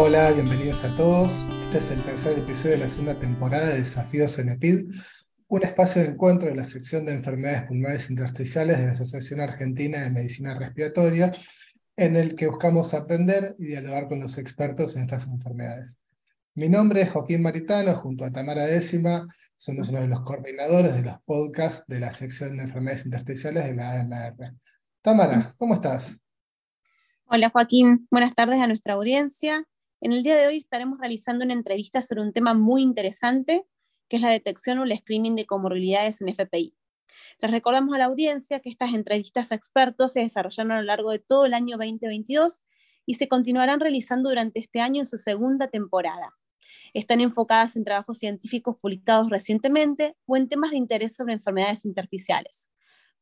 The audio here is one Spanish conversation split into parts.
Hola, bienvenidos a todos. Este es el tercer episodio de la segunda temporada de Desafíos en EPID, un espacio de encuentro de la sección de enfermedades pulmonares intersticiales de la Asociación Argentina de Medicina Respiratoria, en el que buscamos aprender y dialogar con los expertos en estas enfermedades. Mi nombre es Joaquín Maritano, junto a Tamara Décima, somos uno de los coordinadores de los podcasts de la sección de enfermedades intersticiales de la AMR. Tamara, ¿cómo estás? Hola Joaquín, buenas tardes a nuestra audiencia. En el día de hoy estaremos realizando una entrevista sobre un tema muy interesante, que es la detección o el screening de comorbilidades en FPI. Les recordamos a la audiencia que estas entrevistas a expertos se desarrollaron a lo largo de todo el año 2022 y se continuarán realizando durante este año en su segunda temporada. Están enfocadas en trabajos científicos publicados recientemente o en temas de interés sobre enfermedades intersticiales.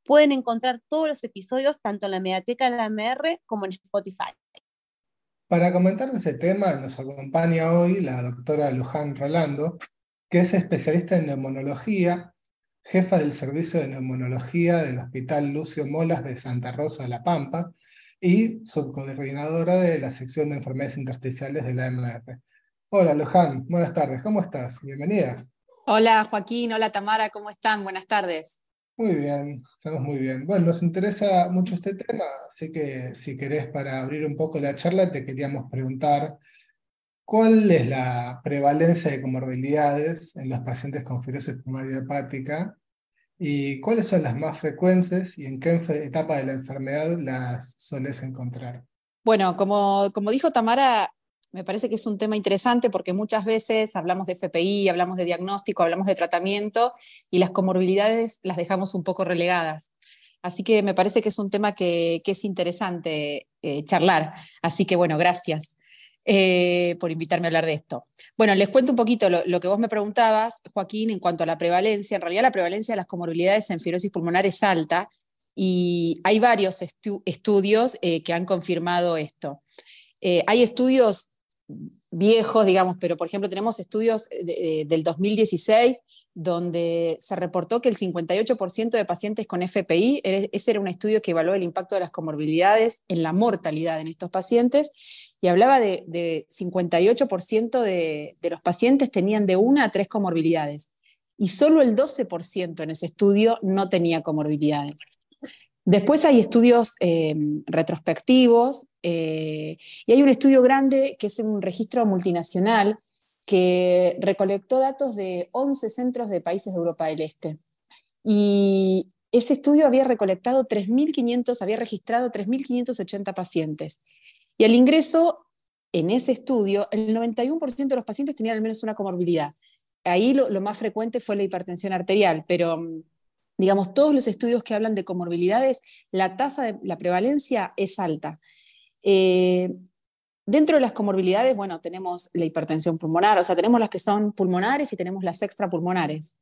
Pueden encontrar todos los episodios tanto en la Mediateca de la MR como en Spotify. Para comentar ese tema nos acompaña hoy la doctora Luján Rolando, que es especialista en neumonología, jefa del Servicio de Neumonología del Hospital Lucio Molas de Santa Rosa de La Pampa y subcoordinadora de la sección de enfermedades intersticiales de la MR. Hola Luján, buenas tardes, ¿cómo estás? Bienvenida. Hola Joaquín, hola Tamara, ¿cómo están? Buenas tardes. Muy bien, estamos muy bien. Bueno, nos interesa mucho este tema, así que si querés para abrir un poco la charla, te queríamos preguntar cuál es la prevalencia de comorbilidades en los pacientes con fibrosis pulmonar hepática y cuáles son las más frecuentes y en qué etapa de la enfermedad las sueles encontrar. Bueno, como, como dijo Tamara, me parece que es un tema interesante porque muchas veces hablamos de FPI, hablamos de diagnóstico, hablamos de tratamiento y las comorbilidades las dejamos un poco relegadas. Así que me parece que es un tema que, es interesante eh, charlar. Así que bueno, gracias. Eh, por invitarme a hablar de esto. Bueno, les cuento un poquito lo, que vos me preguntabas, Joaquín, en cuanto a la prevalencia. En realidad la prevalencia de las comorbilidades en fibrosis pulmonar es alta y hay varios estudios eh, que han confirmado esto. hay estudios viejos, digamos, pero por ejemplo tenemos estudios del 2016 donde se reportó que el 58% de pacientes con FPI, ese era un estudio que evaluó el impacto de las comorbilidades en la mortalidad en estos pacientes, y hablaba de, 58% de, de los pacientes tenían de una a tres comorbilidades, y solo el 12% en ese estudio no tenía comorbilidades. Después hay estudios eh, retrospectivos eh, y hay un estudio grande que es un registro multinacional que recolectó datos de 11 centros de países de Europa del Este. Y ese estudio había recolectado 3.500, había registrado 3.580 pacientes. Y al ingreso, en ese estudio, el 91% de los pacientes tenían al menos una comorbilidad. Ahí lo, lo más frecuente fue la hipertensión arterial, pero digamos, todos los estudios que hablan de comorbilidades, la tasa de la prevalencia es alta. Eh, dentro de las comorbilidades, bueno, tenemos la hipertensión pulmonar, o sea, tenemos las que son pulmonares y tenemos las extrapulmonares.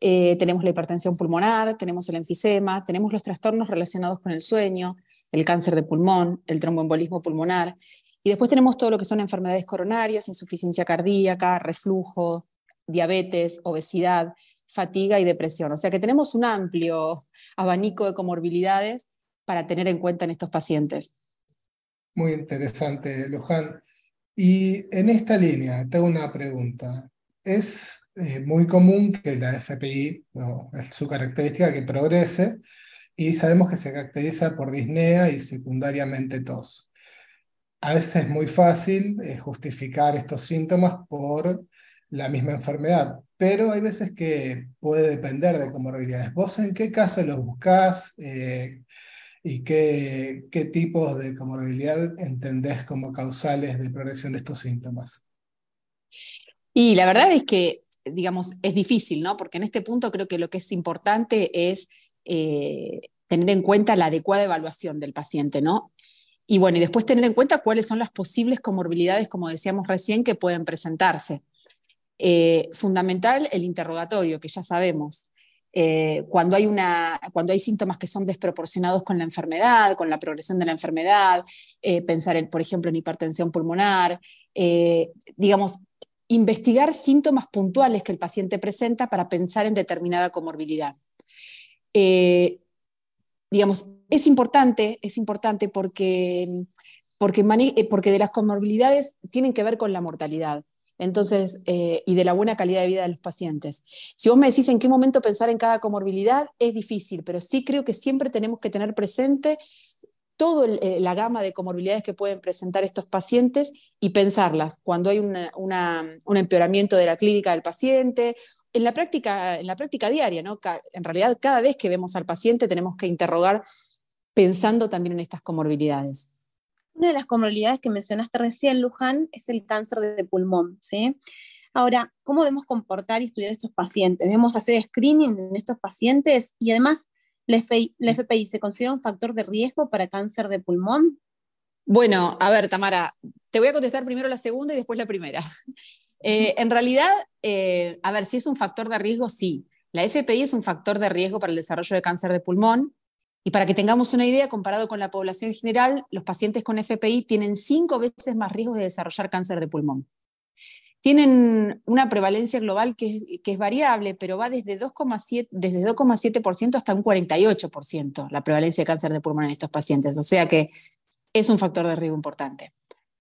Eh, tenemos la hipertensión pulmonar, tenemos el enfisema, tenemos los trastornos relacionados con el sueño, el cáncer de pulmón, el tromboembolismo pulmonar, y después tenemos todo lo que son enfermedades coronarias, insuficiencia cardíaca, reflujo, diabetes, obesidad, fatiga y depresión. O sea que tenemos un amplio abanico de comorbilidades para tener en cuenta en estos pacientes. Muy interesante, Luján. Y en esta línea, tengo una pregunta. Es eh, muy común que la FPI, su característica que progrese, y sabemos que se caracteriza por disnea y secundariamente tos. A veces es muy fácil eh, justificar estos síntomas por la misma enfermedad, pero hay veces que puede depender de comorbilidades. ¿Vos en qué caso los buscás eh, y qué, qué tipos de comorbilidad entendés como causales de progresión de estos síntomas? Y la verdad es que, digamos, es difícil, ¿no? Porque en este punto creo que lo que es importante es eh, tener en cuenta la adecuada evaluación del paciente, ¿no? Y bueno, y después tener en cuenta cuáles son las posibles comorbilidades, como decíamos recién, que pueden presentarse. Eh, fundamental el interrogatorio, que ya sabemos. Eh, cuando, hay una, cuando hay síntomas que son desproporcionados con la enfermedad, con la progresión de la enfermedad, eh, pensar, en, por ejemplo, en hipertensión pulmonar, digamos, investigar síntomas puntuales que el paciente presenta para pensar en determinada comorbilidad. digamos, es importante, es importante porque eh, porque de las comorbilidades tienen que ver con la mortalidad. Entonces, eh, y de la buena calidad de vida de los pacientes. Si vos me decís en qué momento pensar en cada comorbilidad, es difícil, pero sí creo que siempre tenemos que tener presente toda eh, la gama de comorbilidades que pueden presentar estos pacientes y pensarlas cuando hay un empeoramiento de la clínica del paciente, en la práctica, en la práctica diaria. En realidad, cada vez que vemos al paciente tenemos que interrogar pensando también en estas comorbilidades. Una de las comorbilidades que mencionaste recién, Luján, es el cáncer de pulmón. ¿sí? Ahora, ¿cómo debemos comportar y estudiar estos pacientes? ¿Debemos hacer screening en estos pacientes? Y además, ¿la FPI, se considera un factor de riesgo para cáncer de pulmón? Bueno, a ver, Tamara, te voy a contestar primero la segunda y después la primera. Eh, en realidad, eh, a ver, si es un factor de riesgo, sí. La FPI es un factor de riesgo para el desarrollo de cáncer de pulmón, y para que tengamos una idea, comparado con la población general, los pacientes con FPI tienen cinco veces más riesgo de desarrollar cáncer de pulmón. Tienen una prevalencia global que, es variable, pero va desde 2,7% hasta un 48% la prevalencia de cáncer de pulmón en estos pacientes. O sea que es un factor de riesgo importante.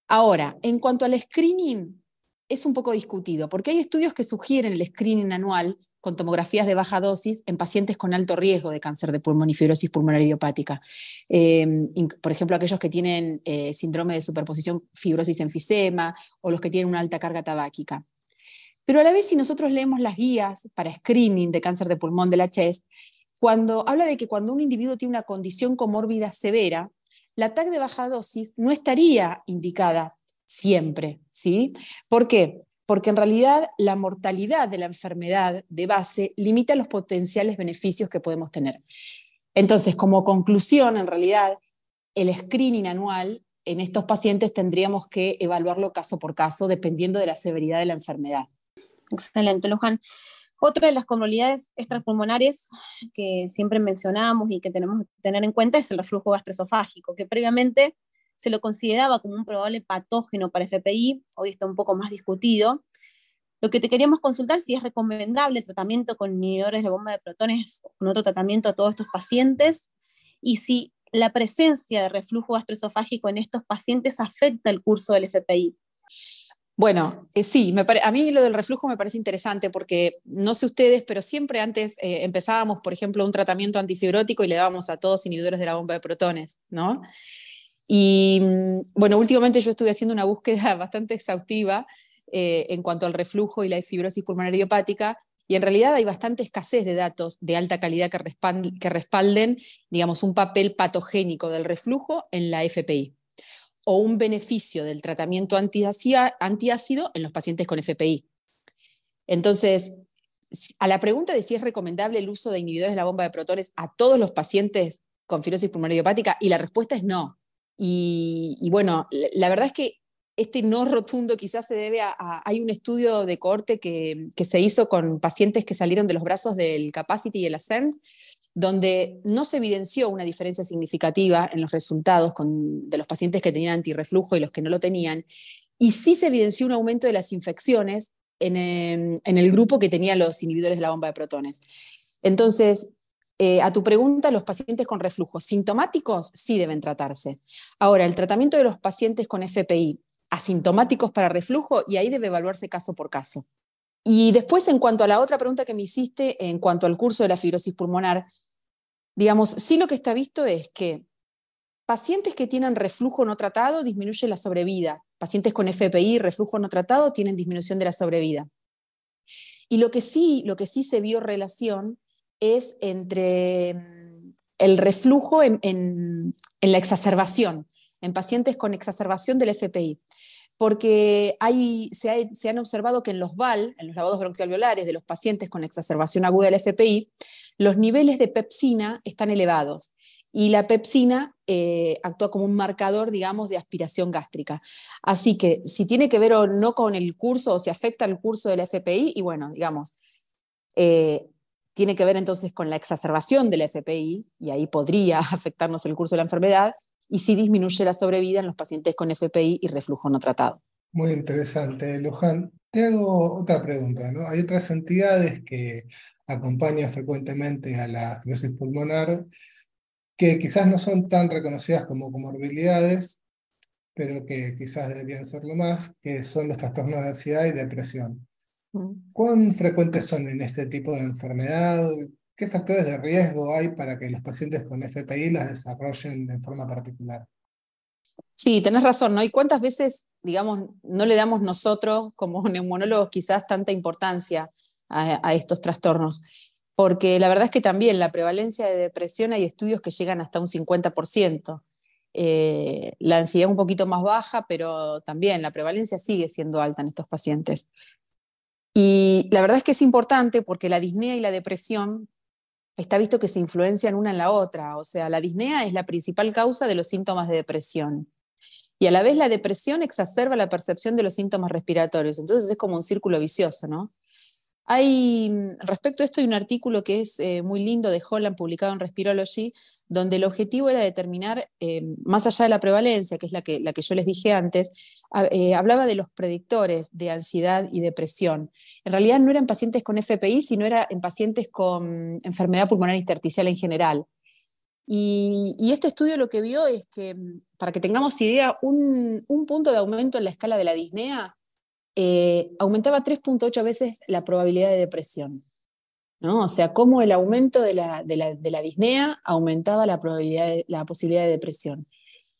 Ahora, en cuanto al screening, es un poco discutido, porque hay estudios que sugieren el screening anual con tomografías de baja dosis en pacientes con alto riesgo de cáncer de pulmón y fibrosis pulmonar idiopática. Em, por ejemplo, aquellos que tienen eh, síndrome de superposición fibrosis enfisema o los que tienen una alta carga tabáquica. Pero a la vez, si nosotros leemos las guías para screening de cáncer de pulmón de la CHEST, cuando habla de que cuando un individuo tiene una condición comórbida severa, la TAC de baja dosis no estaría indicada siempre, ¿sí? ¿Por qué? Porque en realidad la mortalidad de la enfermedad de base limita los potenciales beneficios que podemos tener. Entonces, como conclusión, en realidad, el screening anual en estos pacientes tendríamos que evaluarlo caso por caso, dependiendo de la severidad de la enfermedad. Excelente, Luján. Otra de las comorbilidades extrapulmonares que siempre mencionamos y que tenemos que tener en cuenta es el reflujo gastroesofágico, que previamente se lo consideraba como un probable patógeno para FPI, hoy está un poco más discutido. Lo que te queríamos consultar si es recomendable el tratamiento con inhibidores de bomba de protones o con otro tratamiento a todos estos pacientes y si la presencia de reflujo gastroesofágico en estos pacientes afecta el curso del FPI. Bueno, eh, sí, a mí lo del reflujo me parece interesante porque no sé ustedes, pero siempre antes eh, empezábamos, por ejemplo, un tratamiento antifibrótico y le dábamos a todos inhibidores de la bomba de protones, ¿no? Y mm, bueno, últimamente yo estuve haciendo una búsqueda bastante exhaustiva eh, en cuanto al reflujo y la fibrosis pulmonar idiopática, y en realidad hay bastante escasez de datos de alta calidad que, respalden, que respalden digamos, un papel patogénico del reflujo en la FPI o un beneficio del tratamiento antiácido en los pacientes con FPI. Entonces, a la pregunta de si es recomendable el uso de inhibidores de la bomba de protones a todos los pacientes con fibrosis pulmonar idiopática, y la respuesta es no. Y, bueno, la verdad es que este no rotundo quizás se debe a, hay un estudio de corte que, se hizo con pacientes que salieron de los brazos del Capacity y el Ascent, donde no se evidenció una diferencia significativa en los resultados de los pacientes que tenían antirreflujo y los que no lo tenían, y sí se evidenció un aumento de las infecciones en, en el grupo que tenía los inhibidores de la bomba de protones. Entonces, eh, a tu pregunta, los pacientes con reflujo sintomáticos sí deben tratarse. Ahora, el tratamiento de los pacientes con FPI asintomáticos para reflujo, y ahí debe evaluarse caso por caso. Y después, en cuanto a la otra pregunta que me hiciste, en cuanto al curso de la fibrosis pulmonar, digamos, sí lo que está visto es que pacientes que tienen reflujo no tratado disminuye la sobrevida. Pacientes con FPI, reflujo no tratado, tienen disminución de la sobrevida. Y lo que sí, lo que sí se vio relación es entre mm, el reflujo en, la exacerbación, en pacientes con exacerbación del FPI porque se, han observado que en los VAL, en los lavados bronquialveolares de los pacientes con exacerbación aguda del FPI, los niveles de pepsina están elevados y la pepsina eh, actúa como un marcador, digamos, de aspiración gástrica. Así que si tiene que ver o no con el curso o si afecta el curso del FPI, y bueno, digamos, eh, tiene que ver entonces con la exacerbación del FPI, y ahí podría afectarnos el curso de la enfermedad, y si disminuye la sobrevida en los pacientes con FPI y reflujo no tratado. Muy interesante, Luján. Te hago otra pregunta. ¿no? Hay otras entidades que acompañan frecuentemente a la fibrosis pulmonar que quizás no son tan reconocidas como comorbilidades, pero que quizás deberían serlo más, que son los trastornos de ansiedad y depresión. Mm. ¿Cuán frecuentes son en este tipo de enfermedad? ¿Qué factores de riesgo hay para que los pacientes con FPI las desarrollen de forma particular? Sí, tenés razón, ¿no? ¿Y cuántas veces, digamos, no le damos nosotros como neumonólogos quizás tanta importancia a, estos trastornos? Porque la verdad es que también la prevalencia de depresión hay estudios que llegan hasta un 50%. Eh, la ansiedad un poquito más baja, pero también la prevalencia sigue siendo alta en estos pacientes. Y la verdad es que es importante porque la disnea y la depresión está visto que se influencian una en la otra. O sea, la disnea es la principal causa de los síntomas de depresión. Y a la vez la depresión exacerba la percepción de los síntomas respiratorios. Entonces es como un círculo vicioso, ¿no? Hay, respecto a esto, hay un artículo que es eh, muy lindo de Holland, publicado en Respirology, donde el objetivo era determinar, eh, más allá de la prevalencia, que es la que, la que yo les dije antes, eh, hablaba de los predictores de ansiedad y depresión. En realidad no eran pacientes con FPI, sino era en pacientes con enfermedad pulmonar intersticial en general. Y, este estudio lo que vio es que, para que tengamos idea, un, punto de aumento en la escala de la disnea eh, aumentaba 3.8 veces la probabilidad de depresión. ¿no? O sea, cómo el aumento de la, disnea aumentaba la, probabilidad la posibilidad de depresión.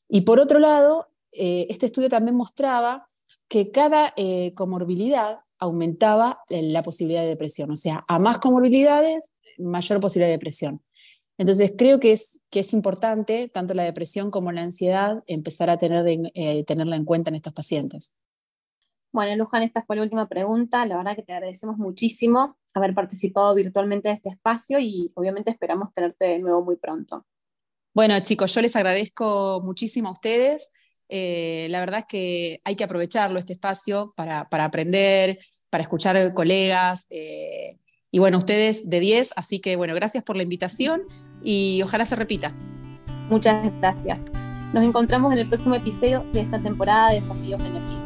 Y por otro lado, eh, este estudio también mostraba que cada eh, comorbilidad aumentaba la posibilidad de depresión. O sea, a más comorbilidades, mayor posibilidad de depresión. Entonces, creo que es, que es importante, tanto la depresión como la ansiedad, empezar a tener eh, tenerla en cuenta en estos pacientes. Bueno, Luján, esta fue la última pregunta. La verdad que te agradecemos muchísimo haber participado virtualmente de este espacio y obviamente esperamos tenerte de nuevo muy pronto. Bueno, chicos, yo les agradezco muchísimo a ustedes. Eh, la verdad es que hay que aprovecharlo, este espacio, para, aprender, para escuchar colegas. Eh, y bueno, ustedes de 10, así que bueno, gracias por la invitación y ojalá se repita. Muchas gracias. Nos encontramos en el próximo episodio de esta temporada de Desafíos NP.